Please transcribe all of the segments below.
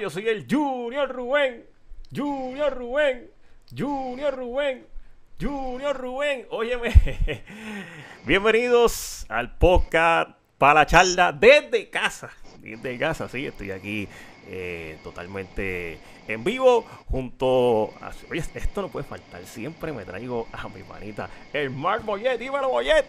Yo soy el Junior Rubén. Junior Rubén. Junior Rubén. Junior Rubén. Óyeme. Bienvenidos al podcast para la charla desde casa. Desde casa, sí, estoy aquí eh, totalmente en vivo junto a... Oye, esto no puede faltar. Siempre me traigo a mi manita, el Mark Boyet. Dímelo, Boyet.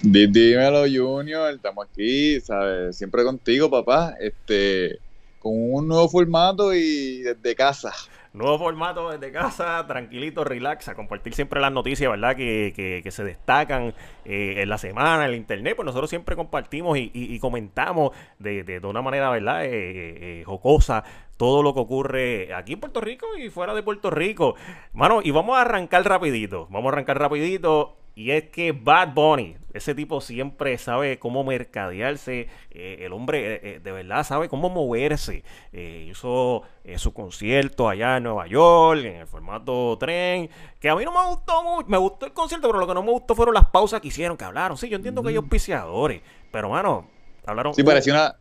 Dímelo, Junior, estamos aquí, ¿sabes? Siempre contigo, papá. Este, con un nuevo formato y desde casa. Nuevo formato desde casa, tranquilito, relax, compartir siempre las noticias, ¿verdad? Que, que, se destacan eh, en la semana, en el internet. Pues nosotros siempre compartimos y, comentamos de, de, una manera, ¿verdad? Eh, eh, jocosa todo lo que ocurre aquí en Puerto Rico y fuera de Puerto Rico. Mano, y vamos a arrancar rapidito. Vamos a arrancar rapidito. Y es que Bad Bunny, ese tipo siempre sabe cómo mercadearse. Eh, el hombre eh, de verdad sabe cómo moverse. Eh, hizo su concierto allá en Nueva York, en el formato tren. Que a mí no me gustó mucho. Me gustó el concierto, pero lo que no me gustó fueron las pausas que hicieron, que hablaron. Sí, yo entiendo que hay auspiciadores. Pero, mano, hablaron. Sí, pareció una,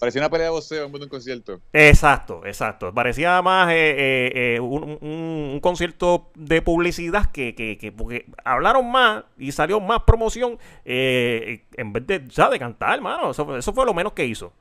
Parecía una pelea de boxeo en vez de un concierto. Exacto, exacto. Parecía más eh, eh, eh, un, un, concierto de publicidad que, que, que, porque hablaron más y salió más promoción en vez de, ya, de cantar, hermano. Eso, eso fue lo menos que hizo.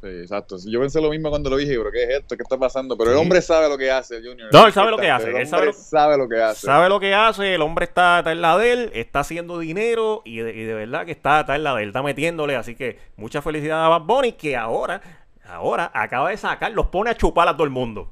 Sí, exacto. Yo pensé lo mismo cuando lo dije, pero ¿qué es esto? ¿Qué está pasando? Pero sí. el hombre sabe lo que hace, Junior. No, él sabe lo que hace. El él sabe lo, sabe lo, que hace. Sabe lo que hace. El hombre está, está en la de él, está haciendo dinero y de, y de verdad que está, está en la de él, está metiéndole. Así que mucha felicidad a Bad Bunny que ahora, ahora acaba de sacar, los pone a chupar a todo el mundo.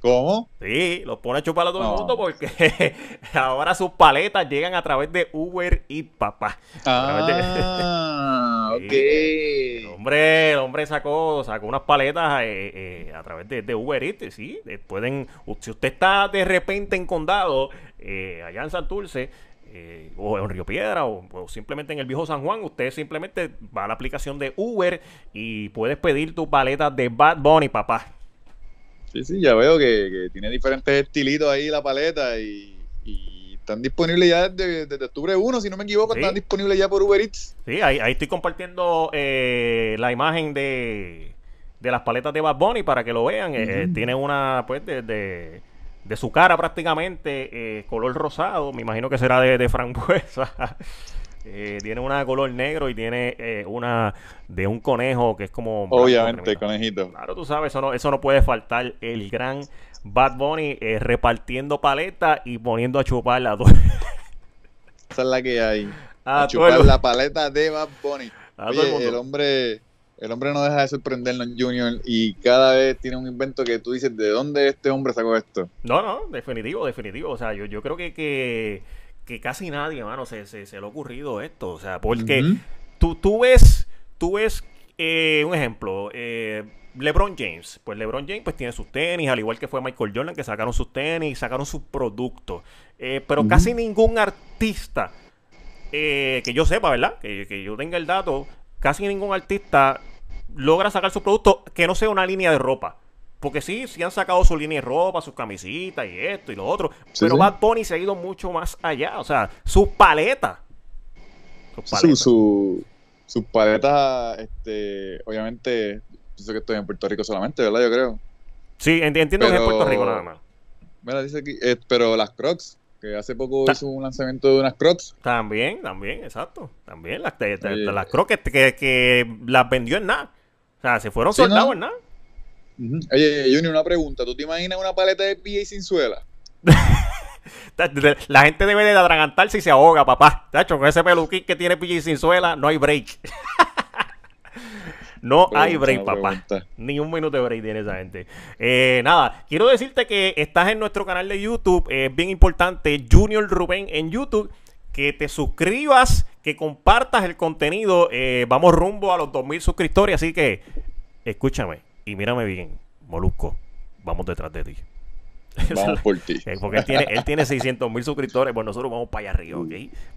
¿Cómo? Sí, los pone a chupar a todo no. el mundo porque ahora sus paletas llegan a través de Uber y papá. Ah, sí. ok. El hombre, el hombre sacó, sacó unas paletas eh, eh, a través de, de, Uber Eats, sí. Eh, pueden, si usted está de repente en condado, eh, allá en Santurce, eh, o en Río Piedra o, o, simplemente en el viejo San Juan, usted simplemente va a la aplicación de Uber y puedes pedir tus paletas de Bad Bunny, papá. Sí, sí, ya veo que, que tiene diferentes estilitos ahí la paleta y, y están disponibles ya desde, desde, octubre 1, si no me equivoco, sí. están disponibles ya por Uber Eats. Sí, ahí, ahí estoy compartiendo eh, la imagen de, de, las paletas de Bad Bunny para que lo vean. Uh -huh. eh, tiene una, pues, de, de, de, su cara prácticamente, eh, color rosado, me imagino que será de, de frambuesa. Eh, tiene una de color negro y tiene eh, una de un conejo que es como. Obviamente, conejito. Claro, tú sabes, eso no, eso no puede faltar. El gran Bad Bunny eh, repartiendo paletas y poniendo a chupar la Esa es la que hay. A, a chupar la paleta de Bad Bunny. Oye, el, el, hombre. El hombre no deja de sorprendernos, Junior, y cada vez tiene un invento que tú dices, ¿de dónde este hombre sacó esto? No, no, definitivo, definitivo. O sea, yo, yo creo que, que que casi nadie, mano, se, se, se, le ha ocurrido esto. O sea, porque uh -huh. tú, tú ves, tú ves eh, un ejemplo, eh, LeBron James. Pues LeBron James pues tiene sus tenis, al igual que fue Michael Jordan, que sacaron sus tenis, sacaron sus productos. Eh, pero uh -huh. casi ningún artista, que yo sepa, ¿verdad? Que, que yo tenga el dato, casi ningún artista logra sacar su producto que no sea una línea de ropa. Porque sí, sí han sacado su línea de ropa, sus camisitas y esto y lo otro. Sí, pero sí. Bad Bunny se ha ido mucho más allá. O sea, sus paletas. Sus paletas. Su, su, sus paletas, este, obviamente, pienso que estoy en Puerto Rico solamente, ¿verdad? Yo creo. Sí, entiendo pero, que es en Puerto Rico nada más. Mira, dice aquí, eh, pero las Crocs, que hace poco Ta hizo un lanzamiento de unas Crocs. También, también, exacto. También las, las Crocs que, que, que, las vendió en nada. O sea, se fueron soldados no? en nada. Uh -huh. Oye, Junior, una pregunta. ¿Tú te imaginas una paleta de PA sin suela? La gente debe de atragantarse y se ahoga, papá. Tacho, con ese peluquín que tiene PJ sin suela, no hay break. no pregunta, hay break, papá. Pregunta. Ni un minuto de break tiene esa gente. Eh, nada, quiero decirte que estás en nuestro canal de YouTube. Es eh, bien importante, Junior Rubén en YouTube. Que te suscribas, que compartas el contenido. Eh, vamos rumbo a los 2000 suscriptores. Así que, escúchame y mírame bien, Molusco, vamos detrás de ti. Vamos por ti. Porque él tiene, él tiene 600 mil suscriptores, pues nosotros vamos para allá arriba, ¿ok?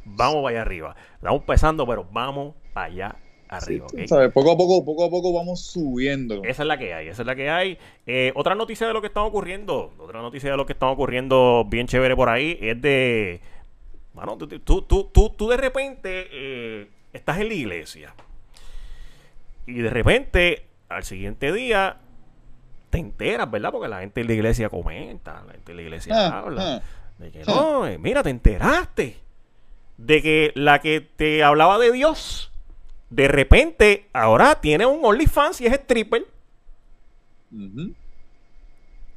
Vamos para allá arriba. Estamos empezando, pero vamos para allá arriba, sí, ¿okay? Poco a poco, poco a poco vamos subiendo. Esa es la que hay, esa es la que hay. Eh, otra noticia de lo que está ocurriendo, otra noticia de lo que está ocurriendo bien chévere por ahí, es de... Bueno, tú, tú, tú, tú, tú de repente eh, estás en la iglesia y de repente al siguiente día te enteras, ¿verdad? Porque la gente de la iglesia comenta, la gente de la iglesia ah, habla. Ah. de que no, eh, mira, te enteraste de que la que te hablaba de Dios, de repente ahora tiene un OnlyFans y es stripper.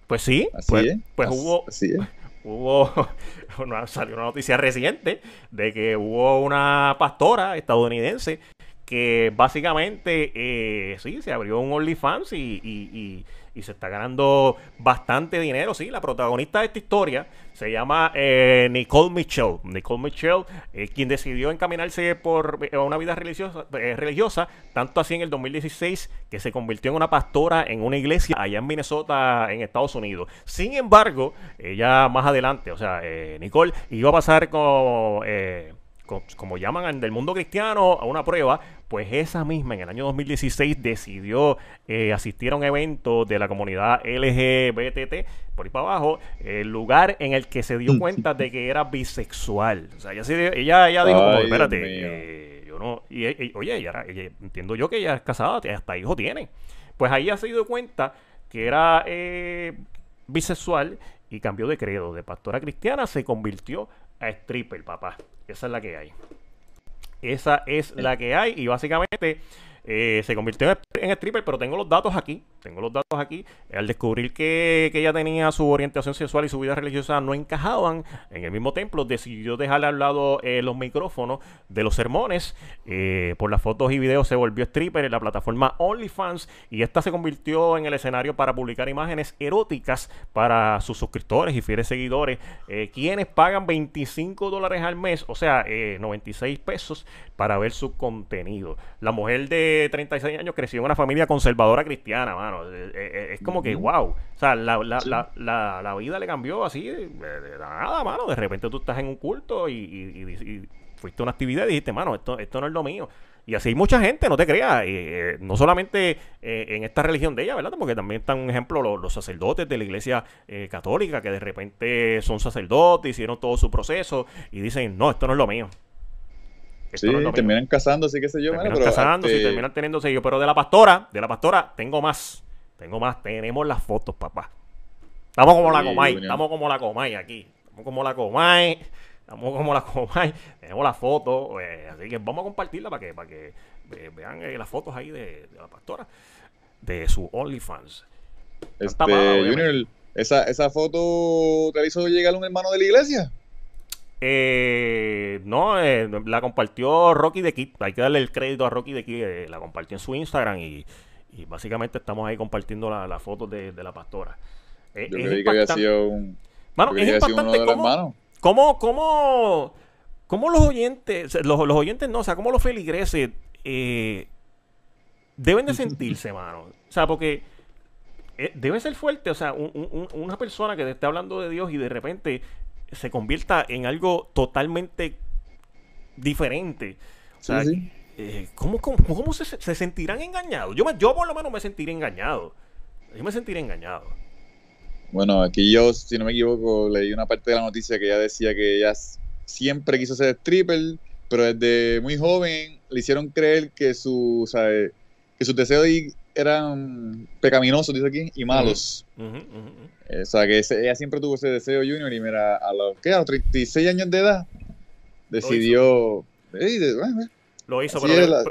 Pues sí, pues, pues hubo, hubo una, salió una noticia reciente de que hubo una pastora estadounidense que básicamente eh, sí se abrió un OnlyFans y y se está ganando bastante dinero. Sí, la protagonista de esta historia se llama eh, Nicole Mitchell. Nicole Mitchell, eh, quien decidió encaminarse por eh, una vida religiosa, religiosa, tanto así en el 2016 que se convirtió en una pastora en una iglesia allá en Minnesota, en Estados Unidos. Sin embargo, ella más adelante, o sea, Nicole iba a pasar con como llaman del mundo cristiano, a una prueba, pues esa misma en el año 2016 decidió eh, asistir a un evento de la comunidad LGBT, por ahí para abajo, el lugar en el que se dio cuenta de que era bisexual. O sea, ella, ella, dijo, como, espérate, eh, yo no, y, oye, ella, entiendo yo que ella es casada, hasta hijo tiene. Pues ahí ha se dio cuenta que era eh, bisexual y cambió de credo. De pastora cristiana se convirtió a stripper, papá. Esa es la que hay. Esa es la que hay y básicamente eh, se convirtió en, stripper, pero tengo los datos aquí. Tengo los datos aquí. Al descubrir que, ella tenía su orientación sexual y su vida religiosa no encajaban en el mismo templo, decidió dejarle al lado eh, los micrófonos de los sermones. Eh, por las fotos y videos se volvió stripper en la plataforma OnlyFans y esta se convirtió en el escenario para publicar imágenes eróticas para sus suscriptores y fieles seguidores, quienes pagan 25 dólares al mes, o sea, 96 pesos para ver su contenido. La mujer de 36 años creció en una familia conservadora cristiana, mano. Eh, eh, eh, es, como que, wow. O sea, la, vida le cambió así de, nada, mano. De repente tú estás en un culto y, fuiste a una actividad y dijiste, mano, esto, esto no es lo mío. Y así hay mucha gente, no te creas, no solamente en esta religión de ella, ¿verdad? Porque también están un ejemplo los, sacerdotes de la iglesia católica que de repente son sacerdotes, hicieron todo su proceso y dicen, no, esto no es lo mío sí, terminan casándose, qué sé yo. Terminan casándose y este terminan teniendo sello. Pero de la pastora, de la pastora, tengo más. Tengo más. Tenemos las fotos, papá. Estamos como la Comay. Estamos como la Comay aquí. Estamos como la Comay. Estamos como la Comay. Tenemos las fotos. Eh, así que vamos a compartirla para que, para que vean eh, las fotos ahí de, la pastora. De su OnlyFans. Este, Junior, ¿esa, ¿esa foto te hizo llegar un hermano de la iglesia? Eh, no, eh, la compartió Rocky de Kid. Hay que darle el crédito a Rocky de Kid. Eh, la compartió en su Instagram y, básicamente estamos ahí compartiendo las la fotos de, la pastora. Eh, Yo creí que había sido un. Mano, es impactante cómo, cómo, cómo, cómo, los oyentes, los, los, oyentes no, o sea, cómo los feligreses deben de sentirse, mano. O sea, porque debe ser fuerte, o sea, una persona que te esté hablando de Dios y de repente se convierta en algo totalmente diferente. O sea, eh, ¿cómo, se, sentirán engañados? Yo, yo por lo menos me sentiré engañado. Yo me sentiré engañado. Bueno, aquí yo, si no me equivoco, leí una parte de la noticia que ella decía que ella siempre quiso ser stripper, pero desde muy joven le hicieron creer que su, que sus deseos eran pecaminosos, dice aquí, y malos. O sea, que ella siempre tuvo ese deseo junior y mira, a los, ¿qué? A los 36 años de edad decidió... Lo hizo,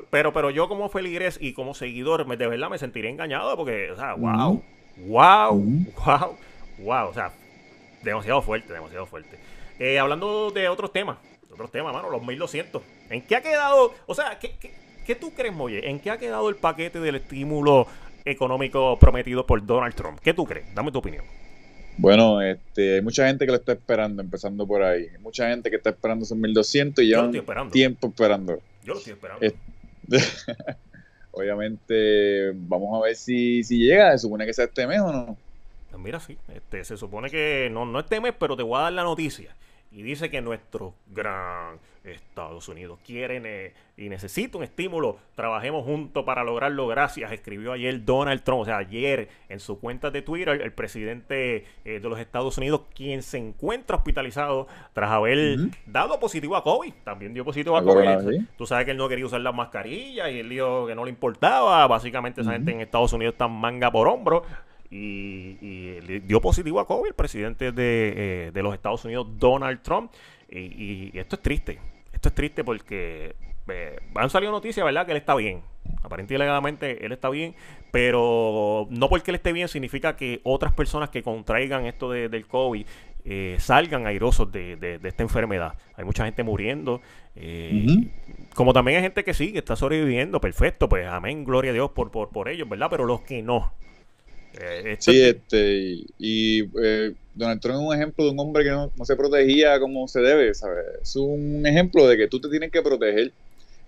pero, pero, yo como feligres y como seguidor, de verdad me sentiré engañado porque, o sea, wow, wow, wow, wow, o sea, demasiado fuerte, demasiado fuerte. Eh, hablando de otros temas, otros temas, mano, los 1200. ¿En qué ha quedado? O sea, ¿qué, qué, qué tú crees, Moye? ¿En qué ha quedado el paquete del estímulo económico prometido por Donald Trump? ¿Qué tú crees? Dame tu opinión. Bueno, este, hay mucha gente que lo está esperando, empezando por ahí. Hay mucha gente que está esperando esos 1200 y llevan tiempo esperando. Yo lo estoy esperando. Obviamente, vamos a ver si, si llega. Se supone que sea este mes o no. Pues mira, sí. Este, se supone que no, no este mes, pero te voy a dar la noticia. Y dice que nuestro gran Estados Unidos quiere y necesita un estímulo. Trabajemos juntos para lograrlo. Gracias. Escribió ayer Donald Trump. O sea, ayer en su cuenta de Twitter, el presidente eh, de los Estados Unidos, quien se encuentra hospitalizado tras haber dado positivo a COVID. También dio positivo a COVID. Tú sabes que él no quería usar la mascarilla y él dijo que no le importaba. Básicamente, esa gente en Estados Unidos está manga por hombro. Y, dio positivo a COVID el presidente de, eh, los Estados Unidos, Donald Trump. y, esto es triste esto es triste porque eh, han salido noticias, ¿verdad? Que él está bien. Aparentemente él está bien, pero no porque él esté bien significa que otras personas que contraigan esto del COVID eh, salgan airosos de, esta enfermedad. Hay mucha gente muriendo. Eh, como también hay gente que sí, que está sobreviviendo. Perfecto, pues amén, gloria a Dios por, por, por ellos, ¿verdad? Pero los que no. Eh, sí, este, y eh, Donald Trump es un ejemplo de un hombre que no, se protegía como se debe, ¿sabes? Es un ejemplo de que tú te tienes que proteger,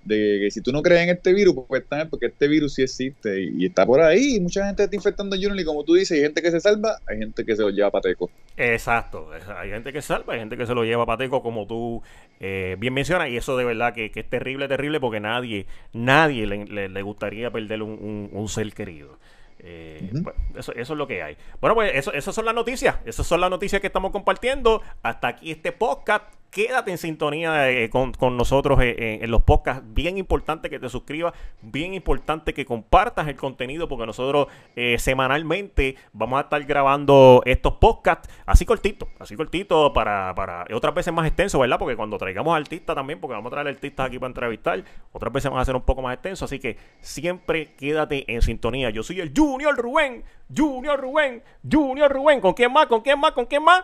de que si tú no crees en este virus, pues está bien, porque este virus sí existe y, está por ahí, y mucha gente está infectando a Junior, y como tú dices, hay gente que se salva, hay gente que se lo lleva a pateco. Exacto, hay gente que se salva, hay gente que se lo lleva a pateco, como tú eh, bien mencionas, y eso de verdad que, es terrible, terrible, porque nadie, nadie le, gustaría perder un, un ser querido. Eh, pues, eso, eso, es lo que hay. Bueno, pues eso, esas son las noticias. Esas son las noticias que estamos compartiendo. Hasta aquí este podcast quédate en sintonía eh, con, nosotros eh, en los podcasts. Bien importante que te suscribas, bien importante que compartas el contenido porque nosotros eh, semanalmente vamos a estar grabando estos podcasts así cortitos, así cortitos para, para otras veces más extensos, ¿verdad? Porque cuando traigamos artistas también, porque vamos a traer artistas aquí para entrevistar, otras veces van a ser un poco más extensos, así que siempre quédate en sintonía. Yo soy el Junior Rubén, Junior Rubén, Junior Rubén. ¿Con quién más? ¿Con quién más? ¿Con quién más?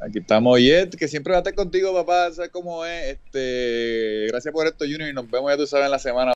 Aquí estamos, Jet, que siempre va a estar contigo, papá, sabes cómo es. Este, gracias por esto, Junior, y nos vemos, ya tú sabes, en la semana.